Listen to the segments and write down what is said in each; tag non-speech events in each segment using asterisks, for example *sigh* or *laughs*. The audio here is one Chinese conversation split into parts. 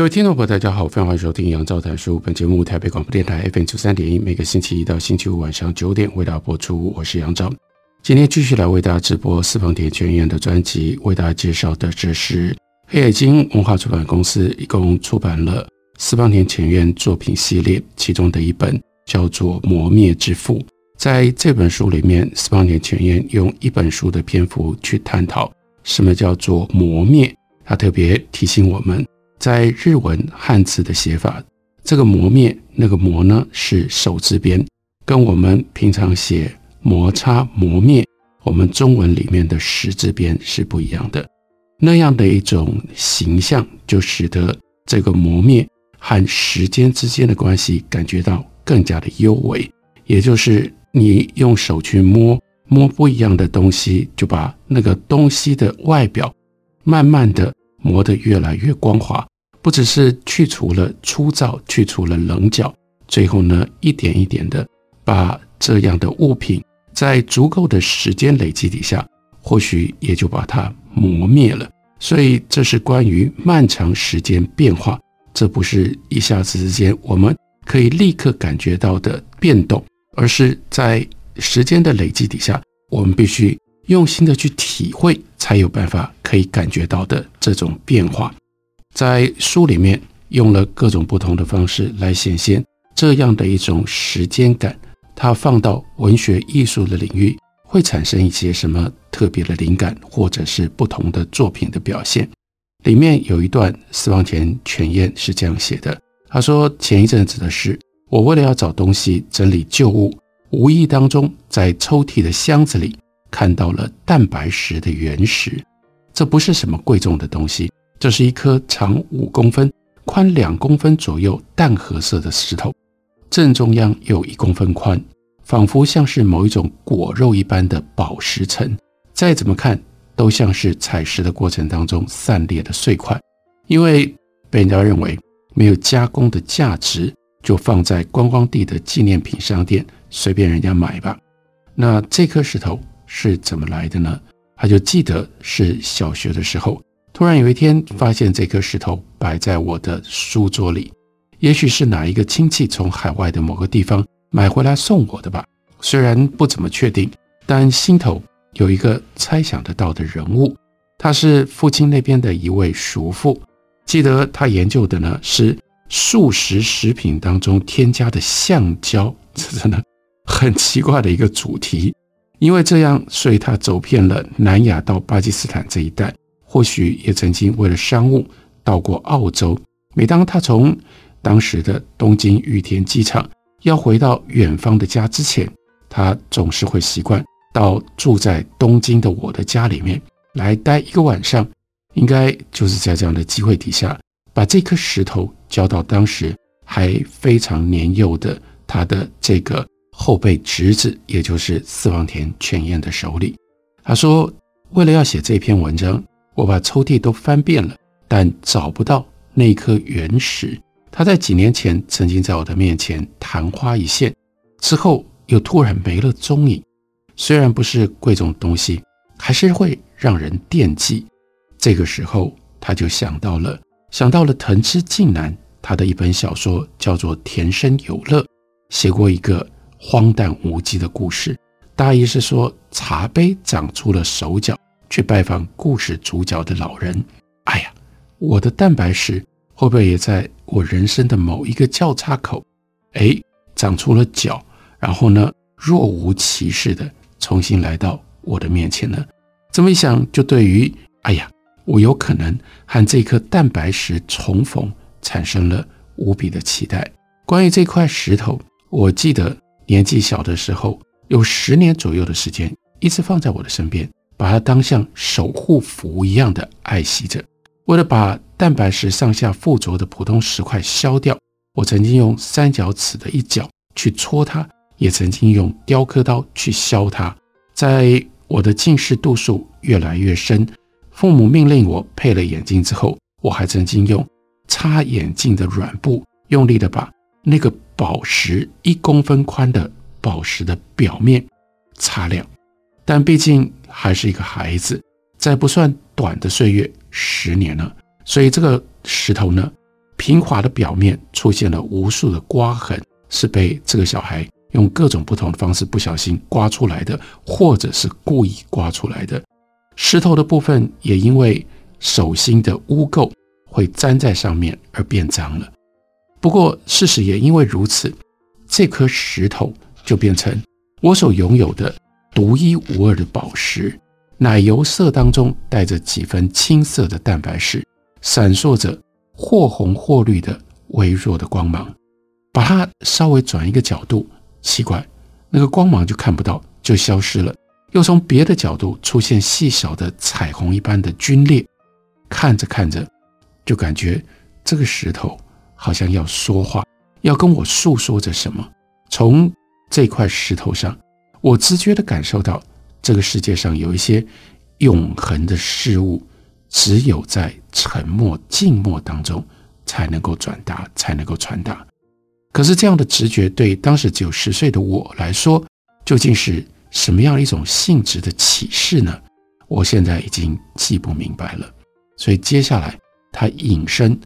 各位听众朋友，大家好，欢迎收听杨照谈书。本节目台北广播电台 FM 九三点一，每个星期一到星期五晚上九点为大家播出。我是杨照，今天继续来为大家直播四方田泉院的专辑，为大家介绍的这是黑海经文化出版公司一共出版了四方田泉院作品系列，其中的一本叫做《磨灭之父》。在这本书里面，四方田泉院用一本书的篇幅去探讨什么叫做磨灭，他特别提醒我们。在日文汉字的写法，这个磨灭那个磨呢是手字边，跟我们平常写摩擦磨灭，我们中文里面的石字边是不一样的。那样的一种形象，就使得这个磨灭和时间之间的关系感觉到更加的幽微。也就是你用手去摸摸不一样的东西，就把那个东西的外表慢慢的磨得越来越光滑。不只是去除了粗糙，去除了棱角，最后呢，一点一点的把这样的物品在足够的时间累积底下，或许也就把它磨灭了。所以这是关于漫长时间变化，这不是一下子之间我们可以立刻感觉到的变动，而是在时间的累积底下，我们必须用心的去体会，才有办法可以感觉到的这种变化。在书里面用了各种不同的方式来显现这样的一种时间感，它放到文学艺术的领域会产生一些什么特别的灵感，或者是不同的作品的表现。里面有一段私房钱泉彦是这样写的：他说，前一阵子的事，我为了要找东西整理旧物，无意当中在抽屉的箱子里看到了蛋白石的原石，这不是什么贵重的东西。这是一颗长五公分、宽两公分左右、淡褐色的石头，正中央有一公分宽，仿佛像是某一种果肉一般的宝石层。再怎么看，都像是采石的过程当中散裂的碎块。因为被人家认为没有加工的价值，就放在观光地的纪念品商店，随便人家买吧。那这颗石头是怎么来的呢？他就记得是小学的时候。突然有一天，发现这颗石头摆在我的书桌里，也许是哪一个亲戚从海外的某个地方买回来送我的吧。虽然不怎么确定，但心头有一个猜想得到的人物，他是父亲那边的一位叔父。记得他研究的呢是素食食品当中添加的橡胶，这真的 *laughs* 很奇怪的一个主题。因为这样，所以他走遍了南亚到巴基斯坦这一带。或许也曾经为了商务到过澳洲。每当他从当时的东京羽田机场要回到远方的家之前，他总是会习惯到住在东京的我的家里面来待一个晚上。应该就是在这样的机会底下，把这颗石头交到当时还非常年幼的他的这个后辈侄子，也就是四方田犬彦的手里。他说，为了要写这篇文章。我把抽屉都翻遍了，但找不到那颗原石。它在几年前曾经在我的面前昙花一现，之后又突然没了踪影。虽然不是贵重东西，还是会让人惦记。这个时候，他就想到了，想到了藤枝静男，他的一本小说叫做《田生有乐》，写过一个荒诞无稽的故事，大意是说茶杯长出了手脚。去拜访故事主角的老人。哎呀，我的蛋白石会不会也在我人生的某一个交叉口，哎，长出了脚，然后呢，若无其事的重新来到我的面前呢？这么一想，就对于哎呀，我有可能和这颗蛋白石重逢，产生了无比的期待。关于这块石头，我记得年纪小的时候，有十年左右的时间，一直放在我的身边。把它当像守护符一样的爱惜着。为了把蛋白石上下附着的普通石块削掉，我曾经用三角尺的一角去戳它，也曾经用雕刻刀去削它。在我的近视度数越来越深，父母命令我配了眼镜之后，我还曾经用擦眼镜的软布用力的把那个宝石一公分宽的宝石的表面擦亮。但毕竟还是一个孩子，在不算短的岁月，十年了，所以这个石头呢，平滑的表面出现了无数的刮痕，是被这个小孩用各种不同的方式不小心刮出来的，或者是故意刮出来的。石头的部分也因为手心的污垢会粘在上面而变脏了。不过事实也因为如此，这颗石头就变成我所拥有的。独一无二的宝石，奶油色当中带着几分青色的蛋白石，闪烁着或红或绿的微弱的光芒。把它稍微转一个角度，奇怪，那个光芒就看不到，就消失了。又从别的角度出现细小的彩虹一般的龟裂，看着看着，就感觉这个石头好像要说话，要跟我诉说着什么。从这块石头上。我直觉地感受到，这个世界上有一些永恒的事物，只有在沉默、静默当中才能够转达，才能够传达。可是这样的直觉对当时只有十岁的我来说，究竟是什么样一种性质的启示呢？我现在已经记不明白了。所以接下来，他隐身，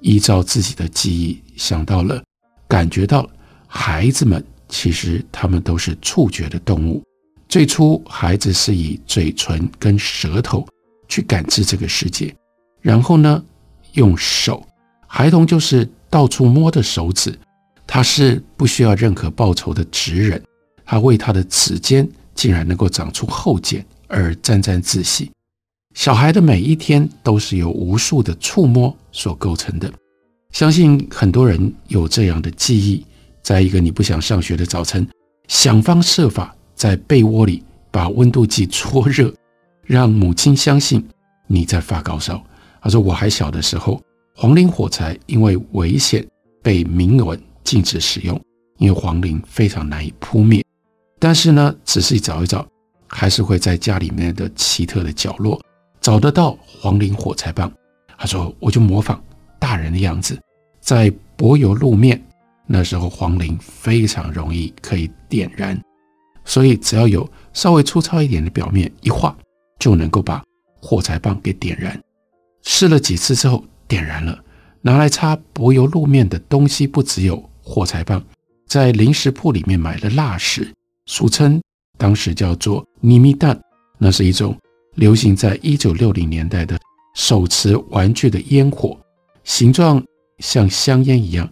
依照自己的记忆想到了，感觉到孩子们。其实他们都是触觉的动物。最初，孩子是以嘴唇跟舌头去感知这个世界，然后呢，用手，孩童就是到处摸的手指。他是不需要任何报酬的职人，他为他的指尖竟然能够长出后茧而沾沾自喜。小孩的每一天都是由无数的触摸所构成的。相信很多人有这样的记忆。在一个你不想上学的早晨，想方设法在被窝里把温度计搓热，让母亲相信你在发高烧。他说：“我还小的时候，黄磷火柴因为危险被明文禁止使用，因为黄磷非常难以扑灭。但是呢，仔细找一找，还是会在家里面的奇特的角落找得到黄磷火柴棒。”他说：“我就模仿大人的样子，在柏油路面。”那时候黄磷非常容易可以点燃，所以只要有稍微粗糙一点的表面一画，就能够把火柴棒给点燃。试了几次之后点燃了，拿来擦柏油路面的东西不只有火柴棒，在零食铺里面买的蜡石，俗称当时叫做尼米蛋，那是一种流行在一九六零年代的手持玩具的烟火，形状像香烟一样。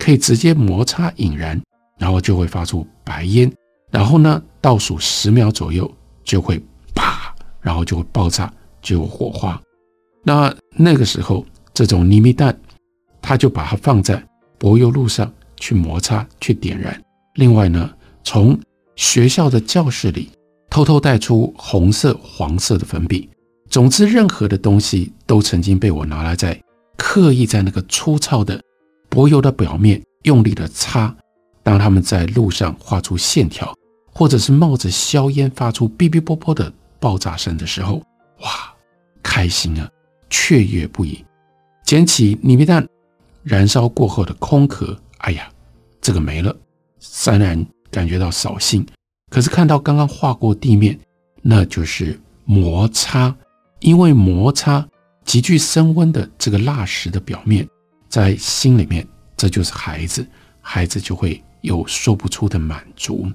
可以直接摩擦引燃，然后就会发出白烟，然后呢，倒数十秒左右就会啪，然后就会爆炸，就有火花。那那个时候，这种泥米弹，他就把它放在柏油路上去摩擦，去点燃。另外呢，从学校的教室里偷偷带出红色、黄色的粉笔。总之，任何的东西都曾经被我拿来在刻意在那个粗糙的。柏油的表面用力的擦，当他们在路上画出线条，或者是冒着硝烟发出哔哔啵啵的爆炸声的时候，哇，开心啊，雀跃不已。捡起泥米弹，燃烧过后的空壳，哎呀，这个没了，虽然感觉到扫兴，可是看到刚刚划过地面，那就是摩擦，因为摩擦极具升温的这个蜡石的表面。在心里面，这就是孩子，孩子就会有说不出的满足。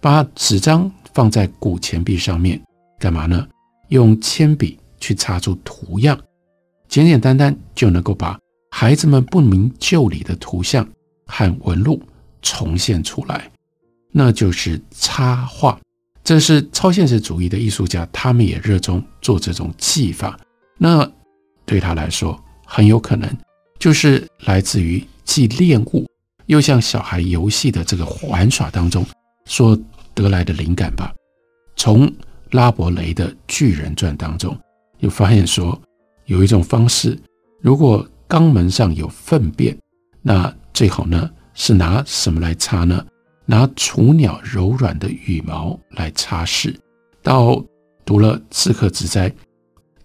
把纸张放在古钱币上面，干嘛呢？用铅笔去擦出图样，简简单单就能够把孩子们不明就里的图像和纹路重现出来，那就是插画。这是超现实主义的艺术家，他们也热衷做这种技法。那对他来说，很有可能。就是来自于既恋物又像小孩游戏的这个玩耍当中所得来的灵感吧。从拉伯雷的巨人传当中，又发现说有一种方式，如果肛门上有粪便，那最好呢是拿什么来擦呢？拿雏鸟柔软的羽毛来擦拭。到读了刺客直哉，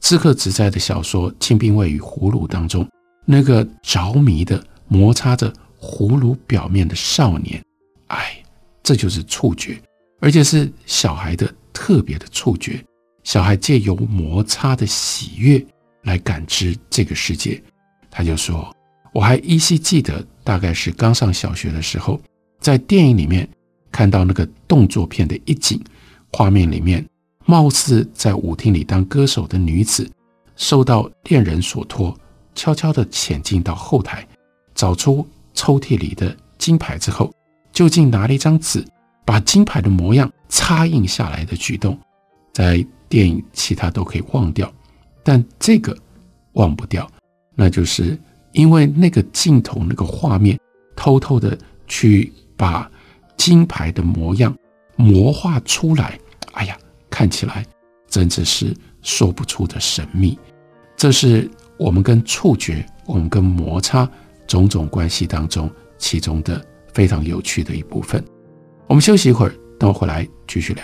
刺客直哉的小说《清兵卫与葫芦》当中，那个着迷的摩擦着葫芦表面的少年，哎，这就是触觉，而且是小孩的特别的触觉。小孩借由摩擦的喜悦来感知这个世界。他就说：“我还依稀记得，大概是刚上小学的时候，在电影里面看到那个动作片的一景。”画面里面，貌似在舞厅里当歌手的女子，受到恋人所托，悄悄地潜进到后台，找出抽屉里的金牌之后，就近拿了一张纸，把金牌的模样擦印下来的举动，在电影其他都可以忘掉，但这个忘不掉，那就是因为那个镜头那个画面，偷偷的去把金牌的模样。魔化出来，哎呀，看起来真的是说不出的神秘。这是我们跟触觉、我们跟摩擦种种关系当中其中的非常有趣的一部分。我们休息一会儿，等我回来继续聊。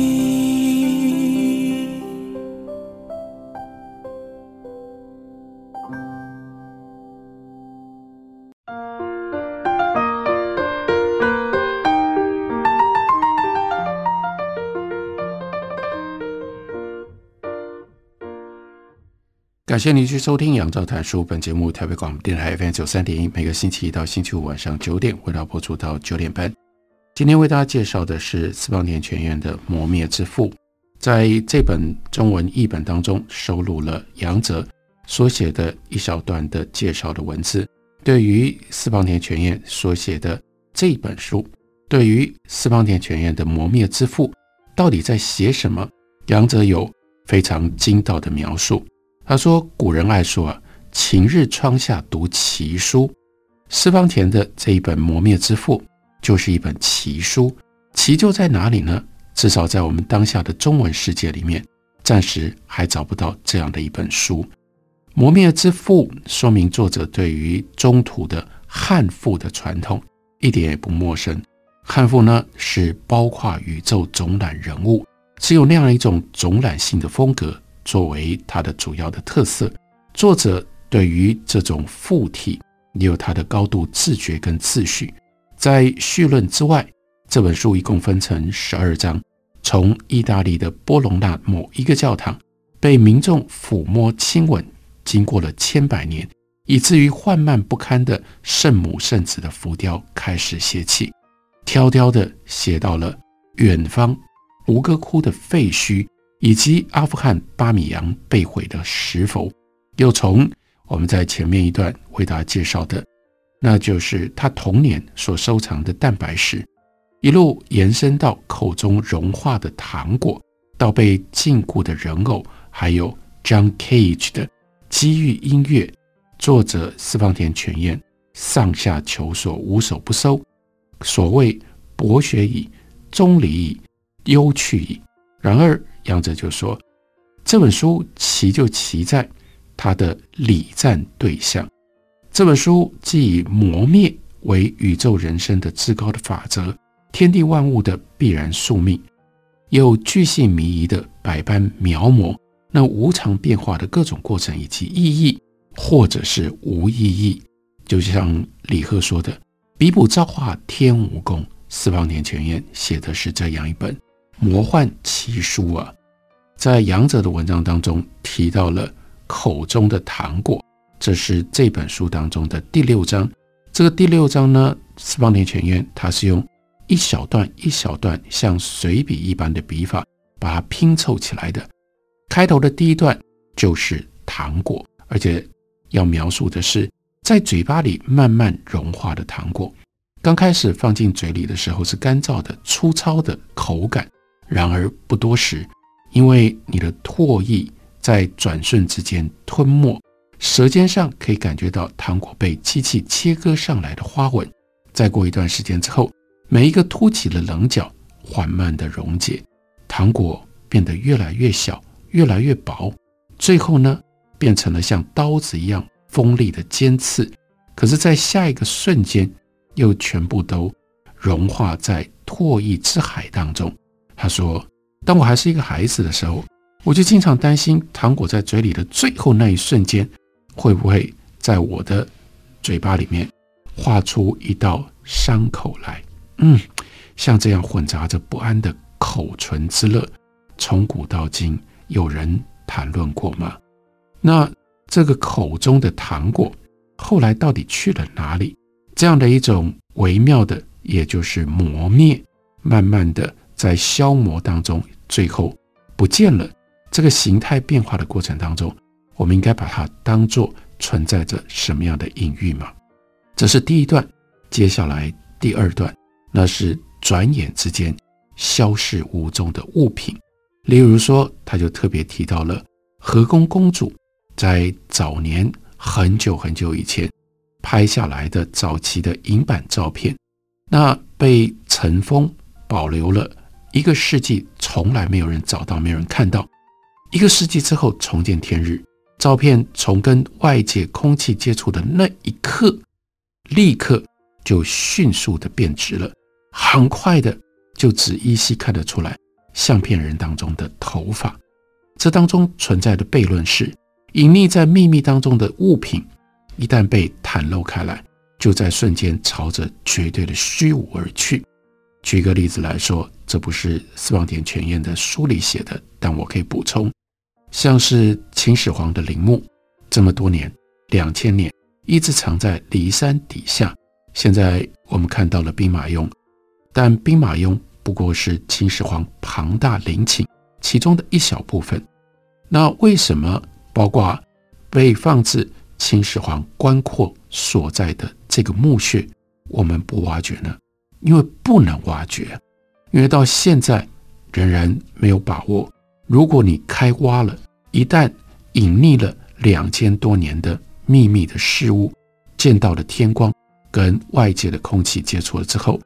感谢您去收听《杨照谈书》本节目，台北广播电台 FM 九三点一，每个星期一到星期五晚上九点，为大家播出到九点半。今天为大家介绍的是四方田泉彦的《磨灭之父》。在这本中文译本当中，收录了杨哲所写的一小段的介绍的文字。对于四方田泉彦所写的这本书，对于四方田泉彦的《磨灭之父》到底在写什么，杨哲有非常精到的描述。他说：“古人爱说啊，晴日窗下读奇书。四方田的这一本《磨灭之父》就是一本奇书。奇就在哪里呢？至少在我们当下的中文世界里面，暂时还找不到这样的一本书。《磨灭之父》说明作者对于中土的汉赋的传统一点也不陌生。汉赋呢，是包括宇宙总览人物，是有那样一种总览性的风格。”作为它的主要的特色，作者对于这种赋体也有他的高度自觉跟自序。在绪论之外，这本书一共分成十二章，从意大利的波隆纳某一个教堂被民众抚摸亲吻，经过了千百年，以至于缓慢不堪的圣母圣子的浮雕开始写起，挑挑的写到了远方吴哥窟的废墟。以及阿富汗巴米扬被毁的石佛，又从我们在前面一段为大家介绍的，那就是他童年所收藏的蛋白石，一路延伸到口中融化的糖果，到被禁锢的人偶，还有 John Cage 的机遇音乐，作者四方田泉彦上下求索，无所不收。所谓博学矣，钟离矣，幽趣矣。然而杨哲就说，这本书奇就奇在它的礼赞对象。这本书既以磨灭为宇宙人生的至高的法则。天地万物的必然宿命，又巨细靡遗的百般描摹那无常变化的各种过程以及意义，或者是无意义。就像李贺说的：“笔补造化天无功。”四方田泉彦写的是这样一本魔幻奇书啊。在杨哲的文章当中提到了口中的糖果，这是这本书当中的第六章。这个第六章呢，四方田泉彦他是用。一小段一小段像随笔一般的笔法，把它拼凑起来的。开头的第一段就是糖果，而且要描述的是在嘴巴里慢慢融化的糖果。刚开始放进嘴里的时候是干燥的、粗糙的口感，然而不多时，因为你的唾液在转瞬之间吞没，舌尖上可以感觉到糖果被机器切割上来的花纹。再过一段时间之后。每一个凸起的棱角缓慢地溶解，糖果变得越来越小，越来越薄，最后呢，变成了像刀子一样锋利的尖刺。可是，在下一个瞬间，又全部都融化在唾液之海当中。他说：“当我还是一个孩子的时候，我就经常担心糖果在嘴里的最后那一瞬间，会不会在我的嘴巴里面画出一道伤口来。”嗯，像这样混杂着不安的口唇之乐，从古到今有人谈论过吗？那这个口中的糖果后来到底去了哪里？这样的一种微妙的，也就是磨灭，慢慢的在消磨当中，最后不见了。这个形态变化的过程当中，我们应该把它当作存在着什么样的隐喻吗？这是第一段，接下来第二段。那是转眼之间消失无踪的物品，例如说，他就特别提到了和宫公主在早年很久很久以前拍下来的早期的银版照片，那被尘封保留了一个世纪，从来没有人找到，没有人看到。一个世纪之后重见天日，照片从跟外界空气接触的那一刻，立刻就迅速的变质了。很快的，就只依稀看得出来相片人当中的头发。这当中存在的悖论是：隐匿在秘密当中的物品，一旦被袒露开来，就在瞬间朝着绝对的虚无而去。举个例子来说，这不是四望田泉彦的书里写的，但我可以补充：像是秦始皇的陵墓，这么多年，两千年，一直藏在骊山底下。现在我们看到了兵马俑。但兵马俑不过是秦始皇庞大陵寝其中的一小部分。那为什么包括被放置秦始皇棺椁所在的这个墓穴，我们不挖掘呢？因为不能挖掘，因为到现在仍然没有把握。如果你开挖了，一旦隐匿了两千多年的秘密的事物，见到了天光跟外界的空气接触了之后。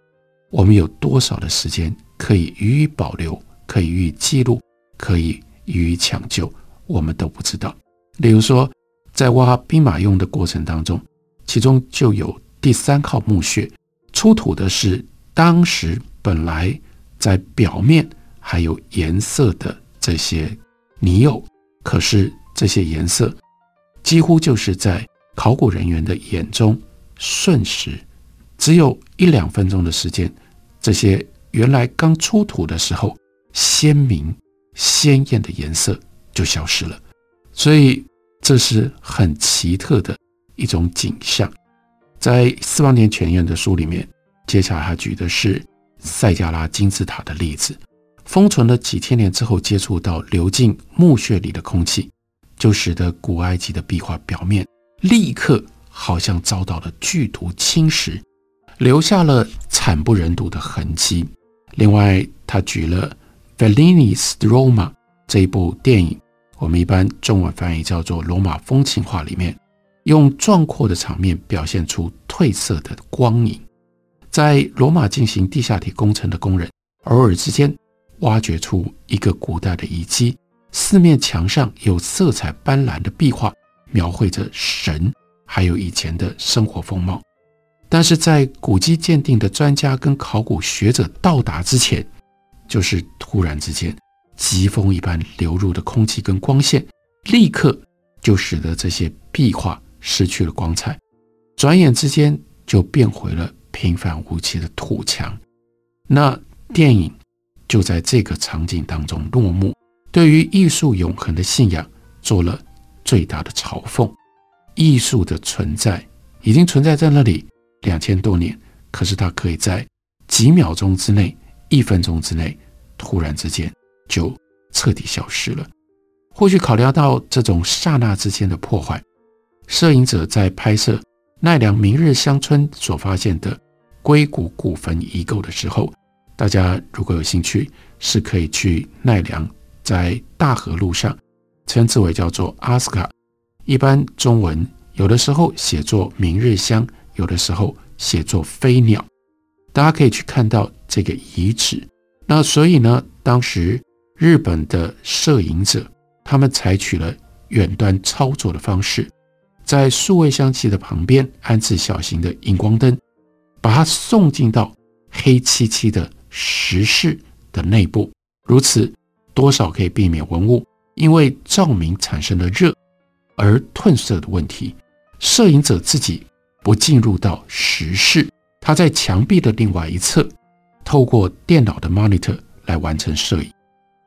我们有多少的时间可以予以保留，可以予以记录，可以予以抢救，我们都不知道。例如说，在挖兵马俑的过程当中，其中就有第三号墓穴，出土的是当时本来在表面还有颜色的这些泥釉，可是这些颜色几乎就是在考古人员的眼中瞬时，只有一两分钟的时间。这些原来刚出土的时候鲜明鲜艳的颜色就消失了，所以这是很奇特的一种景象。在四方田泉彦的书里面，接下来他举的是塞加拉金字塔的例子，封存了几千年之后，接触到流进墓穴里的空气，就使得古埃及的壁画表面立刻好像遭到了剧毒侵蚀。留下了惨不忍睹的痕迹。另外，他举了 Fellini's Roma 这一部电影，我们一般中文翻译叫做《罗马风情画》里面，用壮阔的场面表现出褪色的光影。在罗马进行地下铁工程的工人，偶尔之间挖掘出一个古代的遗迹，四面墙上有色彩斑斓的壁画，描绘着神还有以前的生活风貌。但是在古迹鉴定的专家跟考古学者到达之前，就是突然之间，疾风一般流入的空气跟光线，立刻就使得这些壁画失去了光彩，转眼之间就变回了平凡无奇的土墙。那电影就在这个场景当中落幕，对于艺术永恒的信仰做了最大的嘲讽。艺术的存在已经存在在那里两千多年，可是它可以在几秒钟之内、一分钟之内，突然之间就彻底消失了。或许考虑到这种刹那之间的破坏，摄影者在拍摄奈良明日香村所发现的龟骨骨坟遗构的时候，大家如果有兴趣，是可以去奈良，在大河路上，称之为叫做阿斯卡，一般中文有的时候写作明日香，有的时候写作飞鸟，大家可以去看到这个遗址。那所以呢，当时日本的摄影者他们采取了远端操作的方式，在数位相机的旁边安置小型的荧光灯，把它送进到黑漆漆的石室的内部，如此多少可以避免文物因为照明产生的热而褪色的问题。摄影者自己不进入到石室，他在墙壁的另外一侧，透过电脑的 monitor 来完成摄影。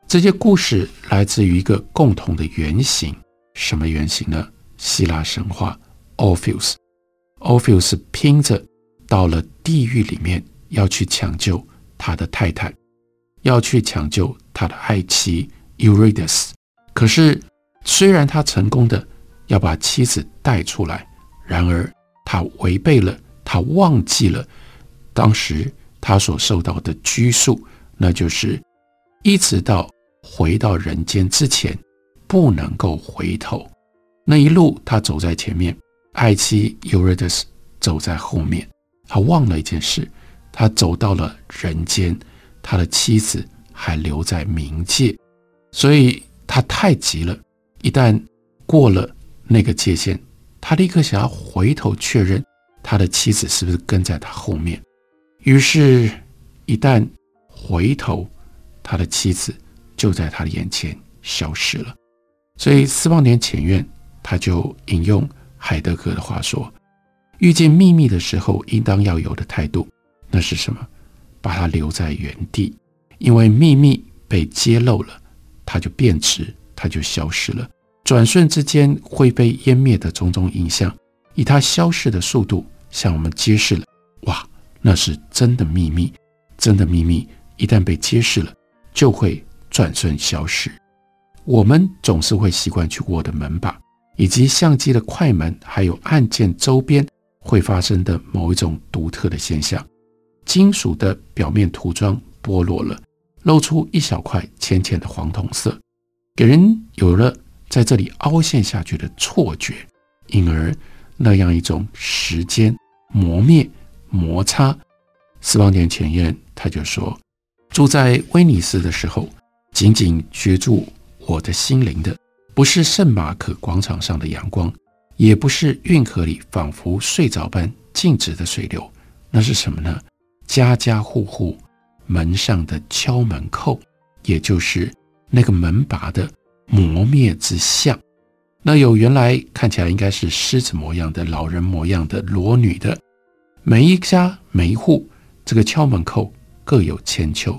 这些故事来自于一个共同的原型，什么原型呢？希腊神话 Orpheus。Orpheus 拼着到了地狱里面，要去抢救。他的太太要去抢救他的爱妻 Eurydice，可是虽然他成功的要把妻子带出来，然而他违背了，他忘记了当时他所受到的拘束，那就是一直到回到人间之前不能够回头。那一路他走在前面，爱妻 Eurydice 走在后面，他忘了一件事。他走到了人间，他的妻子还留在冥界，所以他太急了。一旦过了那个界限，他立刻想要回头确认他的妻子是不是跟在他后面。于是，一旦回头，他的妻子就在他的眼前消失了。所以，私房田浅院他就引用海德格的话说：“遇见秘密的时候，应当要有的态度。”那是什么？把它留在原地，因为秘密被揭露了，它就变质，它就消失了。转瞬之间灰飞烟灭的种种影像，以它消失的速度向我们揭示了：哇，那是真的秘密！真的秘密一旦被揭示了，就会转瞬消失。我们总是会习惯去握的门把，以及相机的快门，还有按键周边会发生的某一种独特的现象。金属的表面涂装剥落了，露出一小块浅浅的黄铜色，给人有了在这里凹陷下去的错觉，因而那样一种时间磨灭摩擦。私房田前院他就说，住在威尼斯的时候，紧紧攫住我的心灵的，不是圣马可广场上的阳光，也不是运河里仿佛睡着般静止的水流，那是什么呢？家家户户门上的敲门扣，也就是那个门把的磨灭之相。那有原来看起来应该是狮子模样的老人模样的裸女的，每一家每一户这个敲门扣各有千秋，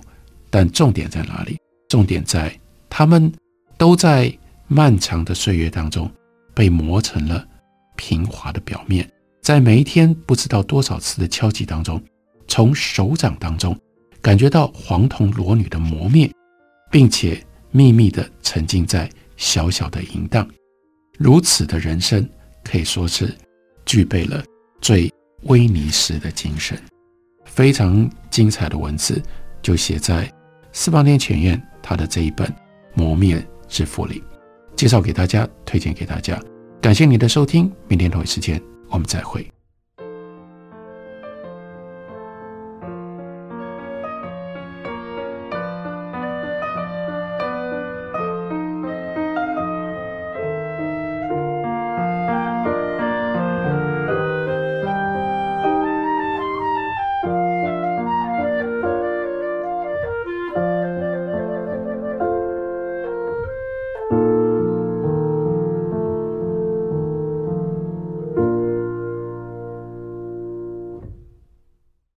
但重点在哪里？重点在他们都在漫长的岁月当中被磨成了平滑的表面，在每一天不知道多少次的敲击当中，从手掌当中感觉到黄铜裸女的磨灭，并且秘密地沉浸在小小的淫荡。如此的人生可以说是具备了最威尼斯的精神。非常精彩的文字，就写在四方天前院他的这一本《磨灭之福》里，介绍给大家，推荐给大家。感谢你的收听明天同一时间我们再会。